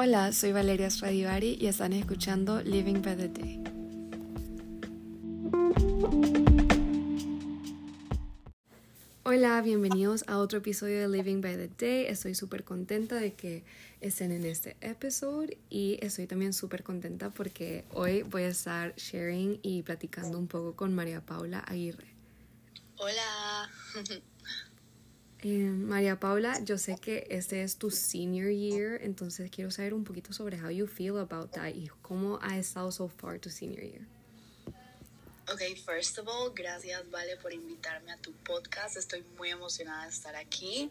Hola, soy Valeria Stradivari y están escuchando Living by the Day. Hola, bienvenidos a otro episodio de Living by the Day. Estoy súper contenta de que estén en este episodio y estoy también súper contenta porque hoy voy a estar sharing y platicando un poco con María Paula Aguirre. Hola. Eh, María Paula, yo sé que este es tu senior year, entonces quiero saber un poquito sobre how you feel about that y cómo ha estado so far tu senior year. Ok, first of all, gracias Vale por invitarme a tu podcast. Estoy muy emocionada de estar aquí.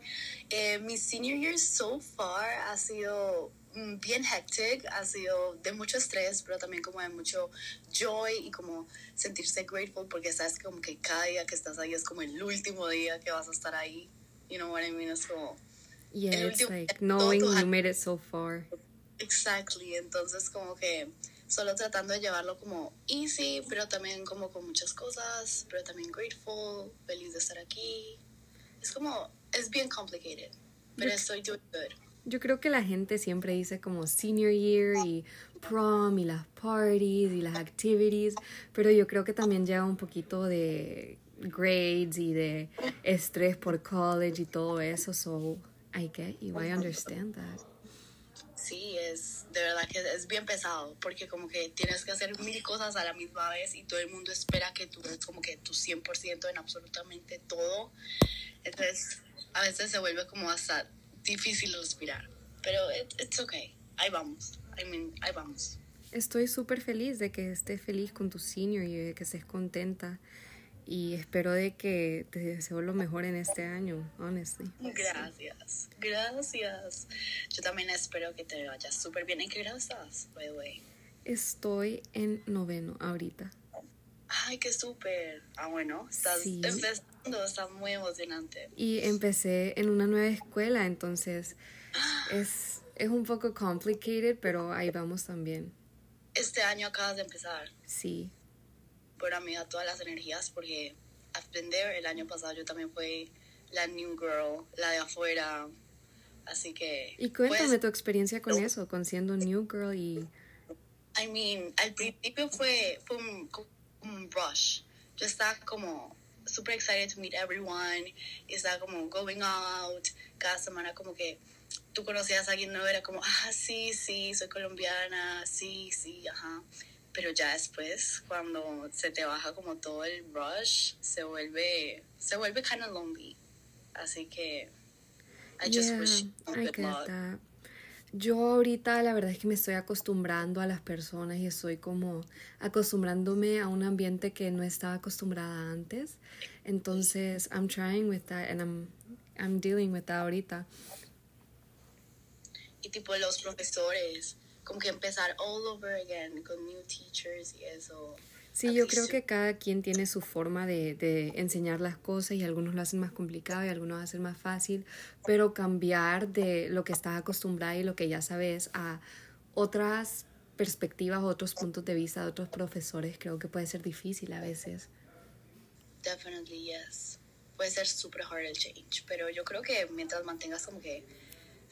Eh, mi senior year so far ha sido mm, bien hectic, ha sido de mucho estrés, pero también como de mucho joy y como sentirse grateful porque sabes como que cada día que estás ahí es como el último día que vas a estar ahí. You know what I mean? Es como... Yeah, it's último- like knowing you made it so far. Exactly, entonces como que solo tratando de llevarlo como easy, pero también como con muchas cosas, pero también grateful, feliz de estar aquí. Es como, es bien complicated, pero Yo- estoy doing good. Yo creo que la gente siempre dice como senior year y prom y las parties y las activities, pero yo creo que también lleva un poquito de grades y de estrés por college y todo eso, so I get you, I understand that. Sí, es de verdad que es bien pesado, porque como que tienes que hacer mil cosas a la misma vez y todo el mundo espera que tú des como que tu 100% en absolutamente todo. Entonces, a veces se vuelve como hasta difícil respirar, pero it, it's okay. Ahí vamos. I mean, ahí vamos. Estoy súper feliz de que estés feliz con tu senior y de que estés contenta y espero de que te deseo lo mejor en este año, honestly. Gracias, gracias. Yo también espero que te vayas súper bien. ¿En qué grado estás, by the way? Estoy en noveno ahorita. Ay, qué súper. Ah, bueno, estás Sí. empezando, está muy emocionante. Y empecé en una nueva escuela, entonces es, es un poco complicated, pero ahí vamos también. Este año acabas de empezar. Sí. Bueno, amiga, todas las energías, porque aprender el año pasado yo también fui la new girl, la de afuera. Así que. Y cuéntame pues, tu experiencia con eso, con siendo new girl y... I mean, al principio fue, fue un, un rush. Yo estaba como super excited to meet everyone. Y estaba como going out. Cada semana como que tú conocías a alguien nuevo. Era como, ah, sí, sí, soy colombiana. Sí, sí, ajá. Pero ya después, cuando se te baja como todo el rush, se vuelve, se vuelve kind of lonely. Así que, I just Yeah, wish I get that. Yo ahorita la verdad es que me estoy acostumbrando a las personas y estoy como acostumbrándome a un ambiente que no estaba acostumbrada antes. Entonces, I'm trying with that and I'm, I'm dealing with that ahorita. y tipo los profesores, como que empezar all over again con new teachers y eso. Sí, yo creo que cada quien tiene su forma de, de enseñar las cosas y algunos lo hacen más complicado y algunos lo hacen más fácil, pero cambiar de lo que estás acostumbrada y lo que ya sabes a otras perspectivas, otros puntos de vista de otros profesores, creo que puede ser difícil a veces. Definitely yes. Puede ser super hard el change, pero yo creo que mientras mantengas como que,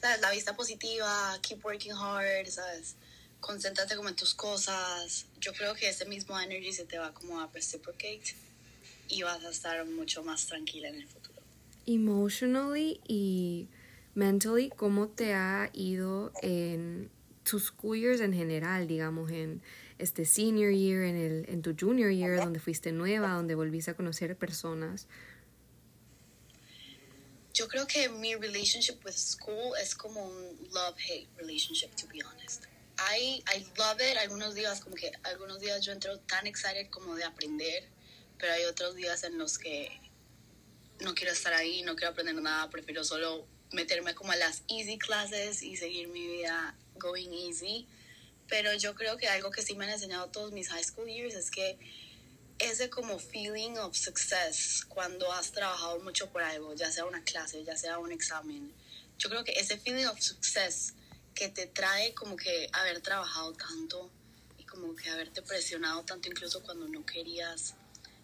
sabes, la vista positiva, keep working hard, sabes, concéntrate como en tus cosas. Yo creo que ese mismo energy se te va como a reciprocate y vas a estar mucho más tranquila en el futuro. Emotionally y mentally, ¿cómo te ha ido en tus school years en general, digamos, en este senior year, en, el, en tu junior year, donde fuiste nueva, donde volviste a conocer personas? Yo creo que mi relationship with school es como un love-hate relationship, to be honest. I, I love it. Algunos días, como que algunos días yo entro tan excited como de aprender, pero hay otros días en los que no quiero estar ahí, no quiero aprender nada, prefiero solo meterme como a las easy classes y seguir mi vida going easy. Pero yo creo que algo que sí me han enseñado todos mis high school years es que ese como feeling of success cuando has trabajado mucho por algo, ya sea una clase, ya sea un examen. Yo creo que ese feeling of success que te trae como que haber trabajado tanto y como que haberte presionado tanto incluso cuando no querías.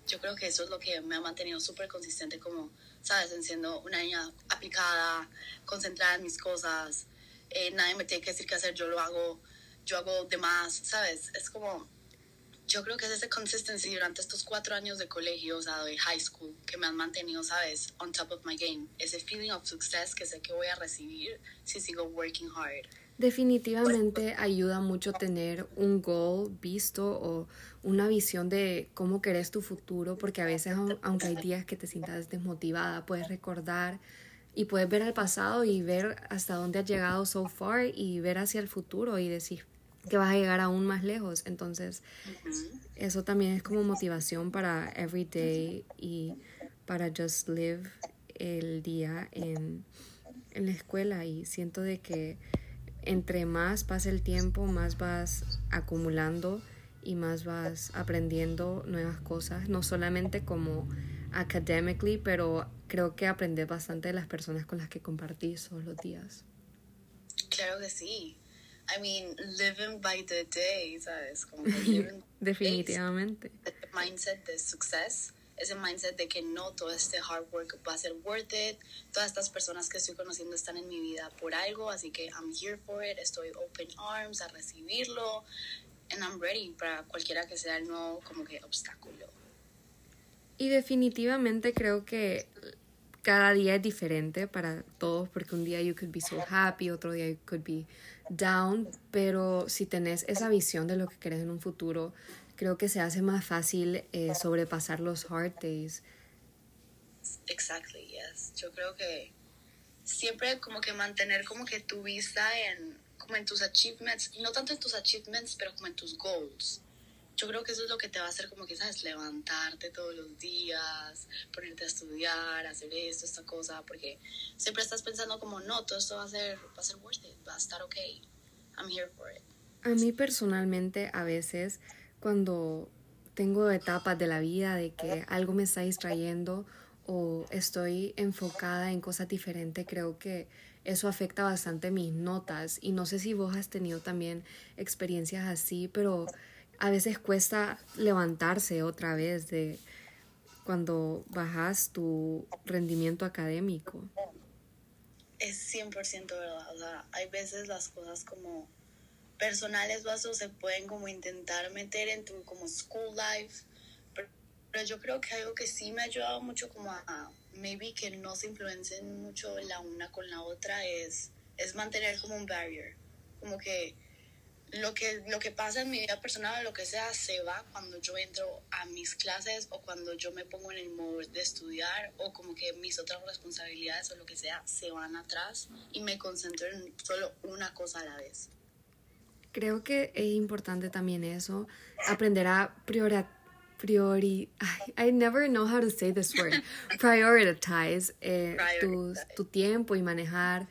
Yo creo que eso es lo que me ha mantenido súper consistente como, sabes, en siendo una niña aplicada, concentrada en mis cosas, eh, nadie me tiene que decir qué hacer, yo lo hago, yo hago de más, ¿sabes? Es como, yo creo que es ese consistency durante estos cuatro años de colegio, o sea, de high school, que me han mantenido, ¿sabes? On top of my game. Ese feeling of success que sé que voy a recibir si sigo working hard. Definitivamente ayuda mucho tener un goal visto o una visión de cómo querés tu futuro, porque a veces, aunque hay días que te sientas desmotivada, puedes recordar y puedes ver al pasado y ver hasta dónde has llegado so far y ver hacia el futuro y decir que vas a llegar aún más lejos. Entonces, eso también es como motivación para every day y para just live el día en, en la escuela y siento de que entre más pasa el tiempo, más vas acumulando y más vas aprendiendo nuevas cosas, no solamente como academically, pero creo que aprendes bastante de las personas con las que compartís todos los días. Claro que sí. I mean, living by the day, ¿sabes? Como Definitivamente. Ese mindset de success, ese mindset de que no todo este hard work va a ser worth it. Todas estas personas que estoy conociendo están en mi vida por algo, así que I'm here for it. Estoy open arms a recibirlo. And I'm ready para cualquiera que sea el nuevo como que obstáculo. Y definitivamente creo que cada día es diferente para todos porque un día you could be so happy, otro día you could be down, pero si tenés esa visión de lo que querés en un futuro, creo que se hace más fácil eh, sobrepasar los hard days. Exactly, yes. Yo creo que siempre como que mantener como que tu vista en como en tus achievements, no tanto en tus achievements, pero como en tus goals yo creo que eso es lo que te va a hacer como que, ¿sabes? Levantarte todos los días, ponerte a estudiar, hacer esto, esta cosa, porque siempre estás pensando como, no, todo esto va a ser, va a ser worth it, va a estar ok. I'm here for it. A mí personalmente a veces cuando tengo etapas de la vida de que algo me está distrayendo o estoy enfocada en cosas diferentes, creo que eso afecta bastante mis notas y no sé si vos has tenido también experiencias así, pero a veces cuesta levantarse otra vez de cuando bajas tu rendimiento académico. Es 100% verdad. O sea, hay veces las cosas como personales vasos se pueden como intentar meter en tu como school life. Pero, pero, yo creo que algo que sí me ha ayudado mucho como a, maybe que no se influencien mucho la una con la otra es, es mantener como un barrier. Como que lo que, lo que pasa en mi vida personal lo que sea se va cuando yo entro a mis clases o cuando yo me pongo en el modo de estudiar o como que mis otras responsabilidades o lo que sea se van atrás y me concentro en solo una cosa a la vez. Creo que es importante también eso, aprender a priori, priori I, never know how to say this word, prioritize, eh, tu, tu tiempo y manejar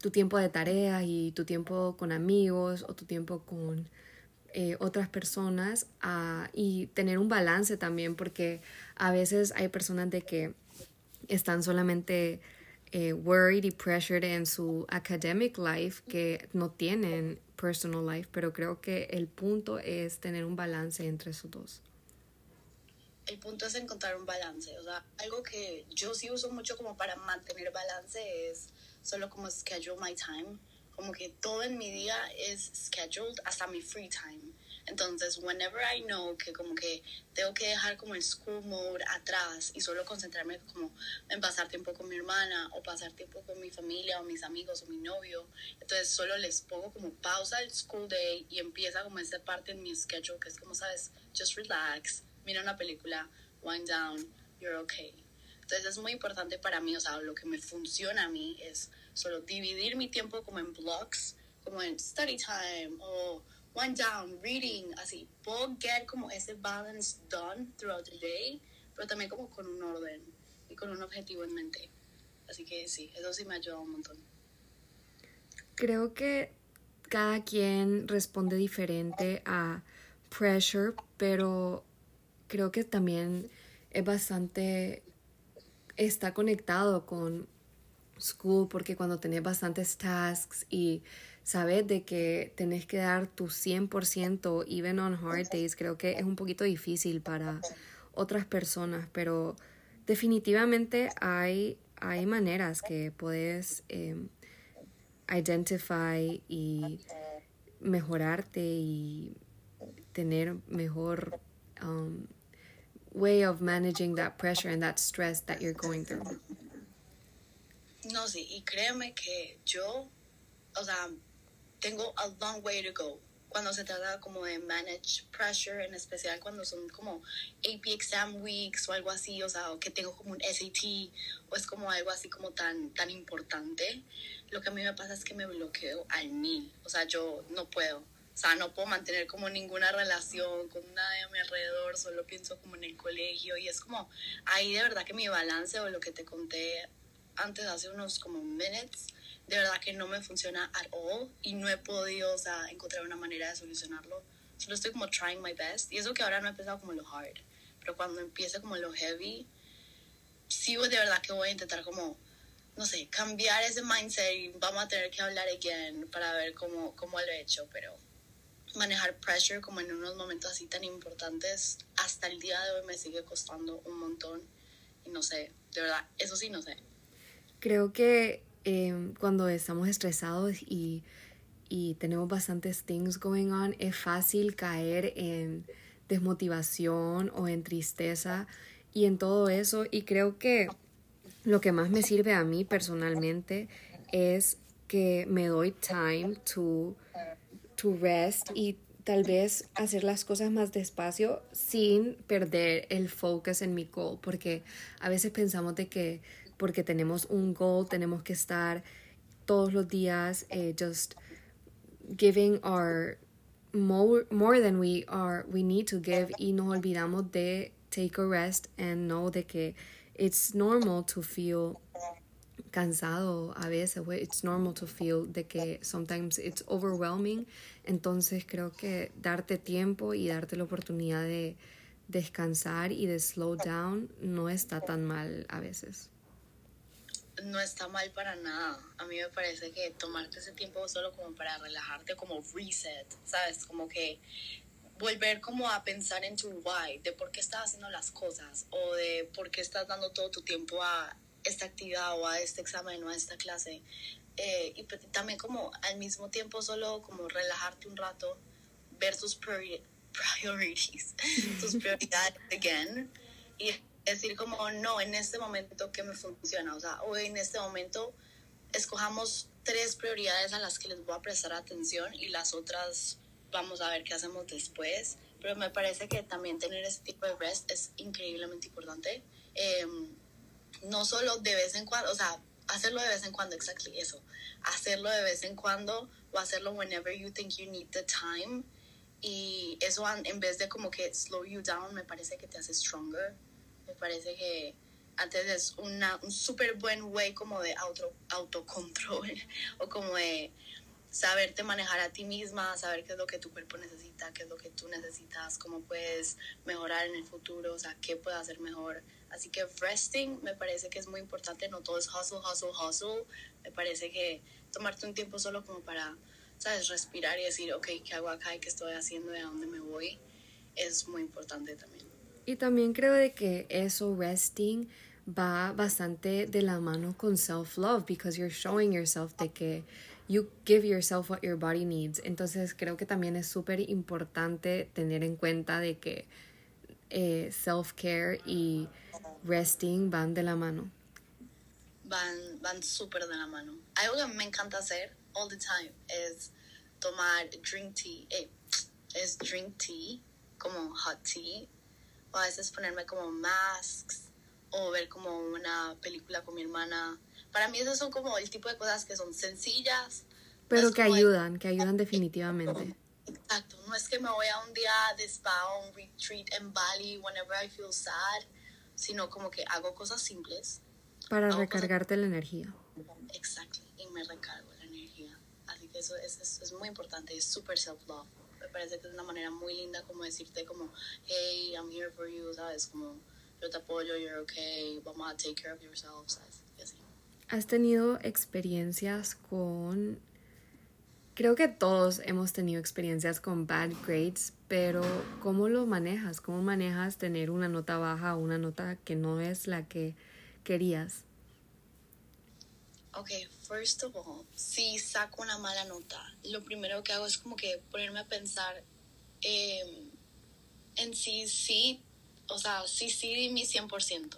tu tiempo de tareas y tu tiempo con amigos o tu tiempo con eh, otras personas ah, y tener un balance también porque a veces hay personas de que están solamente eh, worried y pressured en su academic life que no tienen personal life, pero creo que el punto es tener un balance entre esos dos. El punto es encontrar un balance, o sea, algo que yo sí uso mucho como para mantener balance es solo como schedule my time. Como que todo en mi día es scheduled hasta mi free time. Entonces, whenever I know que como que tengo que dejar como el school mode atrás y solo concentrarme como en pasar tiempo con mi hermana o pasar tiempo con mi familia o mis amigos o mi novio, entonces solo les pongo como pausa el school day y empieza como esta parte en mi schedule que es como, sabes, just relax, mira una película, wind down, you're okay. Entonces es muy importante para mí, o sea, lo que me funciona a mí es solo dividir mi tiempo como en blocks, como en study time o one down, reading, así. Puedo get como ese balance done throughout the day, pero también como con un orden y con un objetivo en mente. Así que sí, eso sí me ha ayudado un montón. Creo que cada quien responde diferente a pressure, pero creo que también es bastante está conectado con school porque cuando tenés bastantes tasks y sabes de que tenés que dar tu 100% even on hard days, creo que es un poquito difícil para otras personas, pero definitivamente hay, hay maneras que puedes em, identify y mejorarte y tener mejor um, way of managing that pressure and that stress that you're going through. No, sí, y créeme que yo, o sea, tengo a long way to go. Cuando se trata como de manage pressure, en especial cuando son como AP exam weeks o algo así, o sea, o que tengo como un SAT o es como algo así como tan, tan importante, lo que a mí me pasa es que me bloqueo al mil, o sea, yo no puedo, o sea, no puedo mantener como ninguna relación con nadie a mi alrededor, solo pienso como en el colegio y es como ahí de verdad que mi balance o lo que te conté antes hace unos como minutes, de verdad que no me funciona at all y no he podido, o sea, encontrar una manera de solucionarlo. Solo estoy como trying my best y eso que ahora no he empezado como lo hard, pero cuando empiece como lo heavy, sí de verdad que voy a intentar como, no sé, cambiar ese mindset y vamos a tener que hablar again para ver cómo, cómo lo he hecho, pero manejar pressure como en unos momentos así tan importantes, hasta el día de hoy me sigue costando un montón y no sé, de verdad, eso sí no sé. Creo que Em, cuando estamos estresados y, y tenemos bastantes things going on, es fácil caer en desmotivación o en tristeza y en todo eso. Y creo que lo que más me sirve a mí personalmente es que me doy time to, to rest y tal vez hacer las cosas más despacio sin perder el focus en mi goal, porque a veces pensamos de que porque tenemos un goal, tenemos que estar todos los días eh, just giving our more, more than we are we need to give y nos olvidamos de take a rest and know de que it's normal to feel cansado a veces, it's normal to feel de que sometimes it's overwhelming, entonces creo que darte tiempo y darte la oportunidad de descansar y de slow down no está tan mal a veces no está mal para nada. A mí me parece que tomarte ese tiempo solo como para relajarte, como reset, ¿sabes? Como que volver como a pensar en tu why, de por qué estás haciendo las cosas o de por qué estás dando todo tu tiempo a esta actividad o a este examen o a esta clase. Eh, y pues también como al mismo tiempo solo como relajarte un rato, ver tus priorities, tus prioridades again y decir como, no, en este momento que me funciona, o sea, hoy en este momento escojamos tres prioridades a las que les voy a prestar atención y las otras vamos a ver qué hacemos después. Pero me parece que también tener ese tipo de rest es increíblemente importante. Em, no solo de vez en cuando, o sea, hacerlo de vez en cuando, exactly eso. Hacerlo de vez en cuando o hacerlo whenever you think you need the time. Y eso en vez de como que slow you down, me parece que te hace stronger me parece que antes es una, un súper buen way como de auto, autocontrol o como de saberte manejar a ti misma, saber qué es lo que tu cuerpo necesita, qué es lo que tú necesitas, cómo puedes mejorar en el futuro, o sea, qué puedes hacer mejor. Así que resting me parece que es muy importante, no todo es hustle, hustle, hustle. Me parece que tomarte un tiempo solo como para, sabes, respirar y decir, ok, ¿qué hago acá qué estoy haciendo y a dónde me voy? Es muy importante también. Y también creo de que eso, resting, va bastante de la mano con self-love, because you're showing yourself de que you give yourself what your body needs. Entonces creo que también es súper importante tener en cuenta de que eh, self-care y resting van de la mano. Van, van súper de la mano. Algo que me encanta hacer all the time es tomar drink tea. Eh, es drink tea, como hot tea o a veces ponerme como masks o ver como una película con mi hermana. Para mí esos son como el tipo de cosas que son sencillas. Pero que ayudan, que ayudan definitivamente. Exacto, no es que me voy a un día de spa o un retreat en Bali whenever I feel sad, sino como que hago cosas simples. Para recargarte la energía. Exacto, y me recargo la energía. Así que eso, es es muy importante, es súper self-love me parece que es una manera muy linda como decirte como, hey, I'm here for you, ¿sabes? Como, yo te apoyo, you're okay, vamos a take care of yourself, ¿sabes? ¿Has tenido experiencias con... Creo que todos hemos tenido experiencias con bad grades, pero ¿cómo lo manejas? ¿Cómo manejas tener una nota baja o una nota que no es la que querías? Ok, first of all, si saco una mala nota, lo primero que hago es como que ponerme a pensar eh, en sí, sí, o sea, sí, sí, di mi 100%.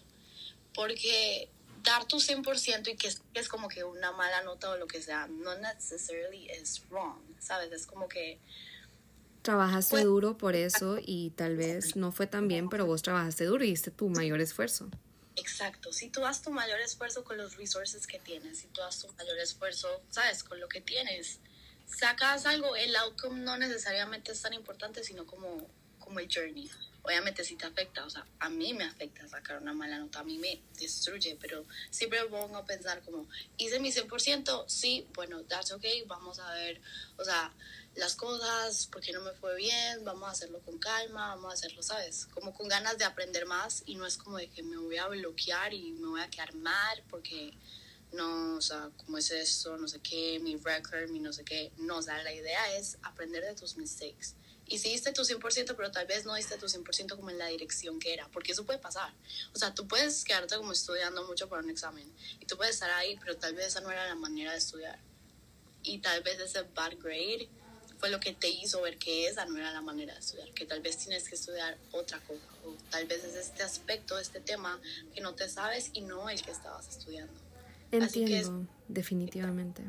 Porque dar tu 100% y que es, que es como que una mala nota o lo que sea, no necessarily is wrong, ¿sabes? Es como que Trabajaste Pues- duro por eso y tal vez no fue tan bien, pero vos trabajaste duro y diste tu mayor esfuerzo. Exacto, si tú das tu mayor esfuerzo con los resources que tienes, si tú das tu mayor esfuerzo, sabes, con lo que tienes, sacas algo, el outcome no necesariamente es tan importante, sino como, como el journey. Obviamente si te afecta, o sea, a mí me afecta sacar una mala nota, a mí me destruye, pero siempre pongo a pensar como, hice mi 100%, sí, bueno, that's okay, vamos a ver, o sea, las cosas, porque no me fue bien, vamos a hacerlo con calma, vamos a hacerlo, ¿sabes? Como con ganas de aprender más y no es como de que me voy a bloquear y me voy a quedar mal porque no, o sea, ¿cómo es esto? No sé qué, mi record, mi no sé qué. No, o sea, la idea es aprender de tus mistakes. Y si diste tu 100%, pero tal vez no diste tu 100% como en la dirección que era, porque eso puede pasar. O sea, tú puedes quedarte como estudiando mucho para un examen y tú puedes estar ahí, pero tal vez esa no era la manera de estudiar. Y tal vez ese bad grade fue lo que te hizo ver que esa no era la manera de estudiar, que tal vez tienes que estudiar otra cosa, o tal vez es este aspecto, este tema que no te sabes y no el que estabas estudiando. Así que es- Entiendo, definitivamente.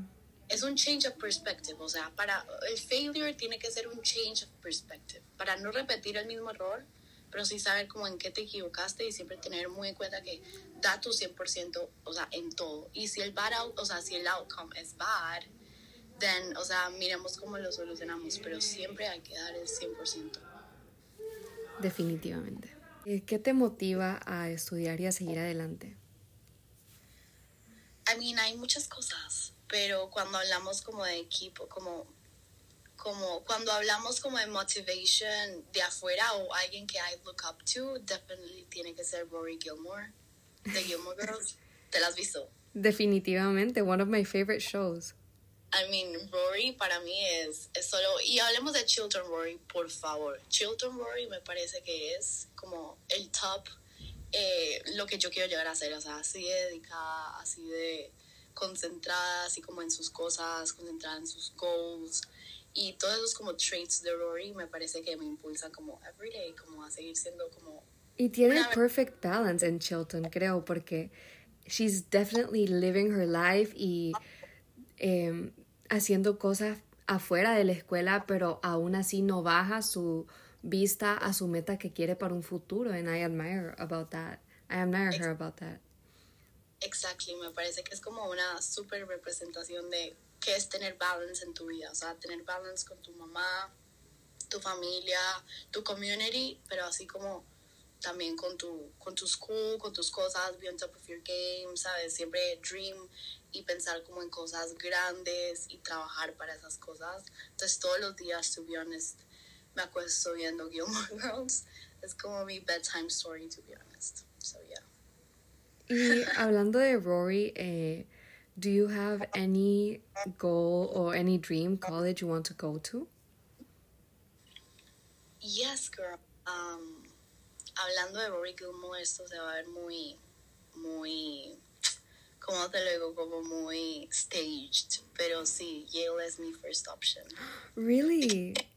es un change of perspective, o sea, para el failure tiene que ser un change of perspective, para no repetir el mismo error, pero sí saber como en qué te equivocaste y siempre tener muy en cuenta que da tu 100%, o sea, en todo. Y si el bad out, o sea, si el outcome es bad, then, o sea, miremos cómo lo solucionamos, pero siempre hay que dar el 100%. Definitivamente. Eh, ¿Qué te motiva a estudiar y a seguir adelante? I mean, hay muchas cosas, pero cuando hablamos como de equipo, como, como cuando hablamos como de motivation de afuera o alguien que I look up to, definitely tiene que ser Rory Gilmore, de Gilmore Girls. ¿Te la has visto? Definitivamente, one of my favorite shows. I mean, Rory para mí es, es solo... Y hablemos de Chilton Rory, por favor. Chilton Rory me parece que es como el top, eh, lo que yo quiero llegar a ser. O sea, así de dedicada, así de concentrada, así como en sus cosas, concentrada en sus goals. Y todos esos como traits de Rory me parece que me impulsan como everyday, como a seguir siendo como... Y tiene Una- perfect balance en Chilton, creo, porque she's definitely living her life y em, haciendo cosas afuera de la escuela, pero aún así no baja su vista a su meta que quiere para un futuro. And I admire about that. I admire her about that. Exactly, me parece que es como una super representación de qué es tener balance en tu vida, o sea, tener balance con tu mamá, tu familia, tu community, pero así como también con tu, con tu school, con tus cosas, be on top of your game, ¿sabes? Siempre dream y pensar como en cosas grandes y trabajar para esas cosas. Entonces todos los días, to be honest, me acuesto viendo Gilmore Girls. Es como mi bedtime story, to be honest. So yeah. Y hablando de Rory, eh, do you have any goal or any dream college you want to go to? Yes, girl. Um, hablando de Rory Gilmore, esto se va a ver muy, muy, ¿cómo te lo digo? Como muy staged. Pero sí, Yale es mi first option. Really?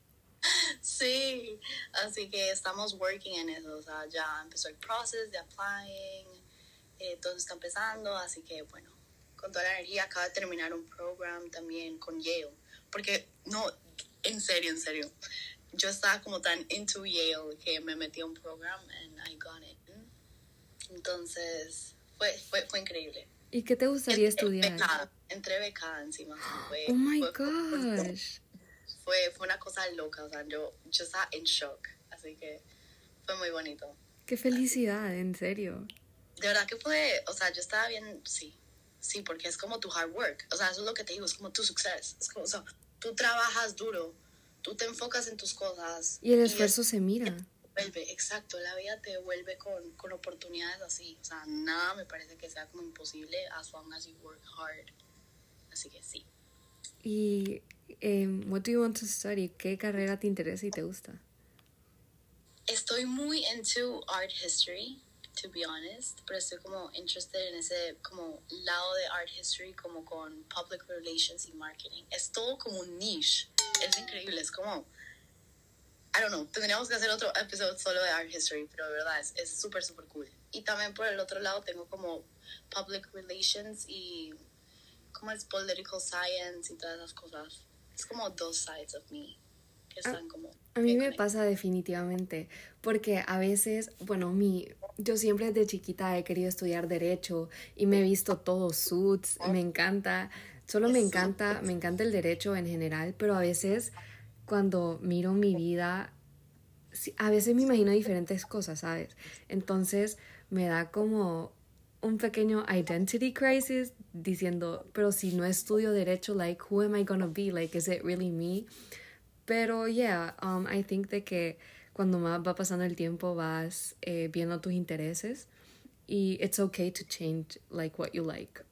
Sí, así que estamos working en eso. O sea, ya empezó el process de applying, eh, todo está empezando, así que bueno, con toda la energía acaba de terminar un program también con Yale. Porque, no, en serio, en serio. Yo estaba como tan into Yale que me metí a un program and I got it. Entonces, fue, fue, fue increíble. ¿Y qué te gustaría estudiar? becada, entré becada encima. Fue, Oh my fue- gosh. Fue, fue una cosa loca, o sea, yo, yo estaba en shock, así que fue muy bonito. Qué felicidad, en serio. De verdad que fue, o sea, yo estaba bien, sí, sí, porque es como tu hard work, o sea, eso es lo que te digo, es como tu success, es como, o sea, tú trabajas duro, tú te enfocas en tus cosas. Y el es- esfuerzo se mira. vuelve, exacto, la vida te vuelve con, con oportunidades así, o sea, nada me parece que sea como imposible as long as you work hard, así que sí. ¿Y em, what do you want to study? ¿Qué carrera te interesa y te gusta? Estoy muy into art history. to be honest, pero estoy como interested en ese como lado de art history como con public relations y marketing. Es todo como un niche. Es increíble, es como I don't know, tendríamos que hacer otro episodio solo de art history, pero de verdad es súper, súper cool. Y también por el otro lado tengo como public relations y como es political science y todas esas cosas. Es como dos sides of me que ah, están como... A mí me pasa definitivamente, porque a veces, bueno, mi, yo siempre desde chiquita he querido estudiar derecho y me he visto todos suits, me encanta, solo me encanta, me encanta el derecho en general, pero a veces cuando miro mi vida, a veces me imagino diferentes cosas, ¿sabes? Entonces me da como un pequeño identity crisis diciendo, pero si no estudio derecho, like, who am I gonna be? Like, is it really me? Pero, yeah, um, I think de que cuando más va pasando el tiempo vas eh, viendo tus intereses y it's okay to change, like, what you like.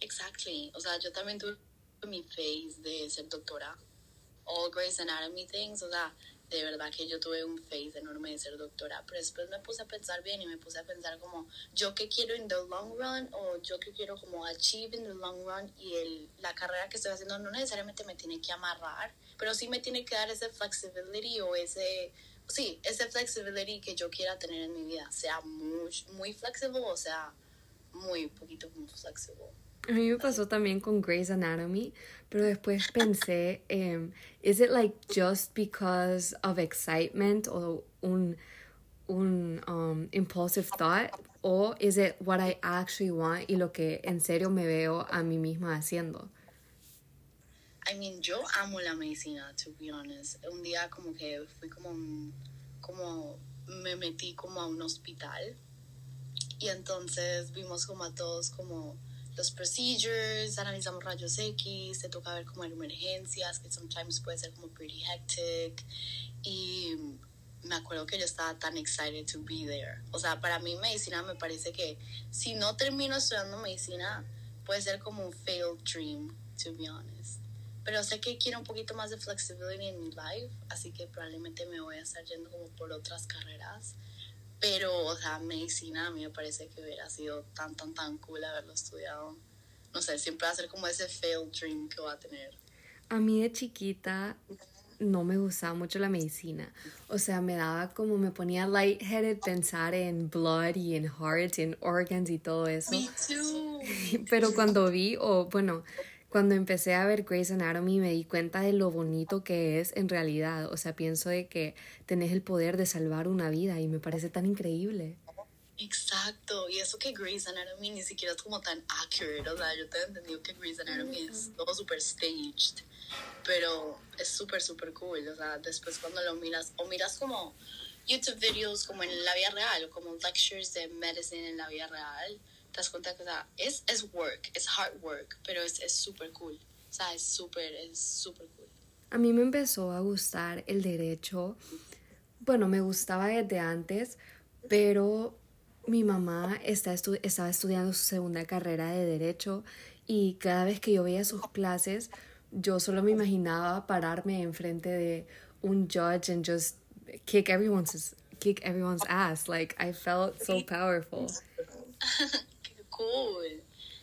Exactly. O sea, yo también tuve mi phase de ser doctora all Grey's Anatomy things, o sea, de verdad que yo tuve un phase enorme de ser doctora, pero después me puse a pensar bien y me puse a pensar como yo que quiero in the long run o yo que quiero como achieve in the long run y el, la carrera que estoy haciendo no necesariamente me tiene que amarrar, pero sí me tiene que dar ese flexibility o ese, sí, ese flexibility que yo quiera tener en mi vida, sea muy, muy flexible o sea muy poquito muy flexible. A mí me pasó también con Grey's Anatomy, pero después pensé, um, is it like just because of excitement o un, un um, impulsive thought, o is it what I actually want y lo que en serio me veo a mí misma haciendo? I mean, yo amo la medicina, to be honest. Un día como que fui como, como me metí como a un hospital y entonces vimos como a todos como los procedures, analizamos rayos X, se toca ver como emergencias, que sometimes puede ser como pretty hectic. Y me acuerdo que yo estaba tan excited to be there. O sea, para mí medicina me parece que si no termino estudiando medicina, puede ser como un failed dream, to be honest. Pero sé que quiero un poquito más de flexibility en mi life, así que probablemente me voy a estar yendo como por otras carreras. Pero, o sea, medicina a mí me parece que hubiera sido tan, tan, tan cool haberlo estudiado. No sé, siempre va a ser como ese failed dream que va a tener. A mí de chiquita no me gustaba mucho la medicina. O sea, me daba como, me ponía lightheaded pensar en blood y en heart y en organs y todo eso. Me too. Pero cuando vi, o bueno, cuando empecé a ver Grey's Anatomy me di cuenta de lo bonito que es en realidad. O sea, pienso de que tenés el poder de salvar una vida y me parece tan increíble. Exacto, y eso que Grey's Anatomy ni siquiera es como tan accurate, o sea, yo te he entendido que Grey's Anatomy es todo super staged, pero es súper, súper cool, o sea, después cuando lo miras, o miras como YouTube videos como en la vida real, o como lectures de medicine en la vida real, te das cuenta que es, es work, es hard work, pero es súper cool. O sea, es súper, es súper cool. A mí me empezó a gustar el derecho. Bueno, me gustaba desde antes, pero mi mamá está estaba estudiando su segunda carrera de derecho y cada vez que yo veía sus clases, yo solo me imaginaba pararme enfrente de un judge and just kick everyone's kick everyone's ass. Like I felt so powerful. cool.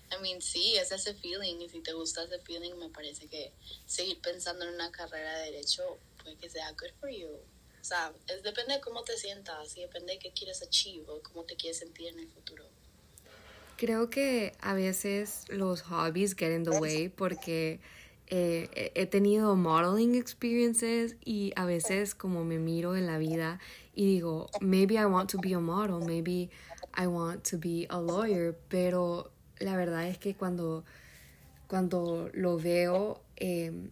I mean, sí, es ese feeling. Y si te gusta ese feeling, me parece que seguir pensando en una carrera de derecho puede que sea good for you. O sea, es, depende de cómo te sientas y depende de qué quieres achieve o cómo te quieres sentir en el futuro. Creo que a veces los hobbies get in the way porque eh, he tenido modeling experiences y a veces como me miro en la vida y digo, maybe I want to be a model, maybe I want to be a lawyer, pero la verdad es que cuando, cuando lo veo, em,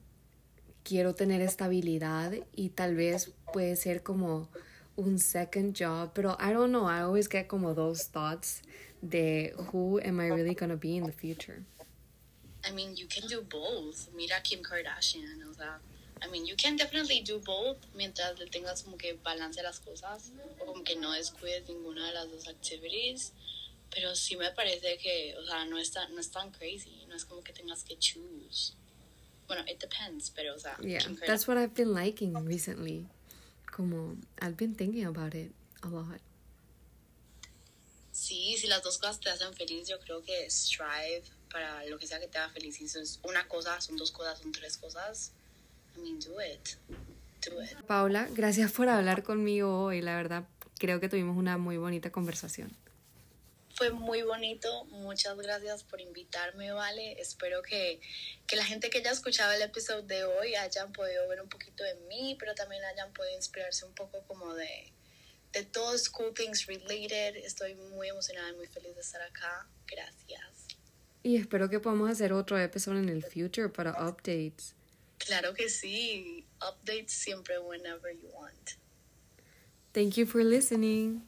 quiero tener estabilidad y tal vez puede ser como un second job, pero I don't know, I always get como those thoughts de who am I really gonna be in the future. I mean, you can do both. Mira Kim Kardashian, o sea, I mean, you can definitely do both mientras le tengas como que balance las cosas o como que no descuides ninguna de las dos activities. Pero sí me parece que, o sea, no es tan, no es tan crazy. No es como que tengas que choose. Bueno, it depends, pero, o sea. Yeah, that's what I've been liking recently. Como, I've been thinking about it a lot. Sí, si las dos cosas te hacen feliz, yo creo que strive para lo que sea que te haga feliz. Si es una cosa, son dos cosas, son tres cosas, I mean, do it. Do it. Paula, gracias por hablar conmigo hoy. La verdad, creo que tuvimos una muy bonita conversación. Fue muy bonito, muchas gracias por invitarme, Vale. Espero que, que la gente que haya escuchado el episodio de hoy hayan podido ver un poquito de mí, pero también hayan podido inspirarse un poco como de, de todos Cool Things Related. Estoy muy emocionada y muy feliz de estar acá. Gracias. Y espero que podamos hacer otro episodio en el future para updates. Claro que sí. Updates siempre whenever you want. Thank you for listening.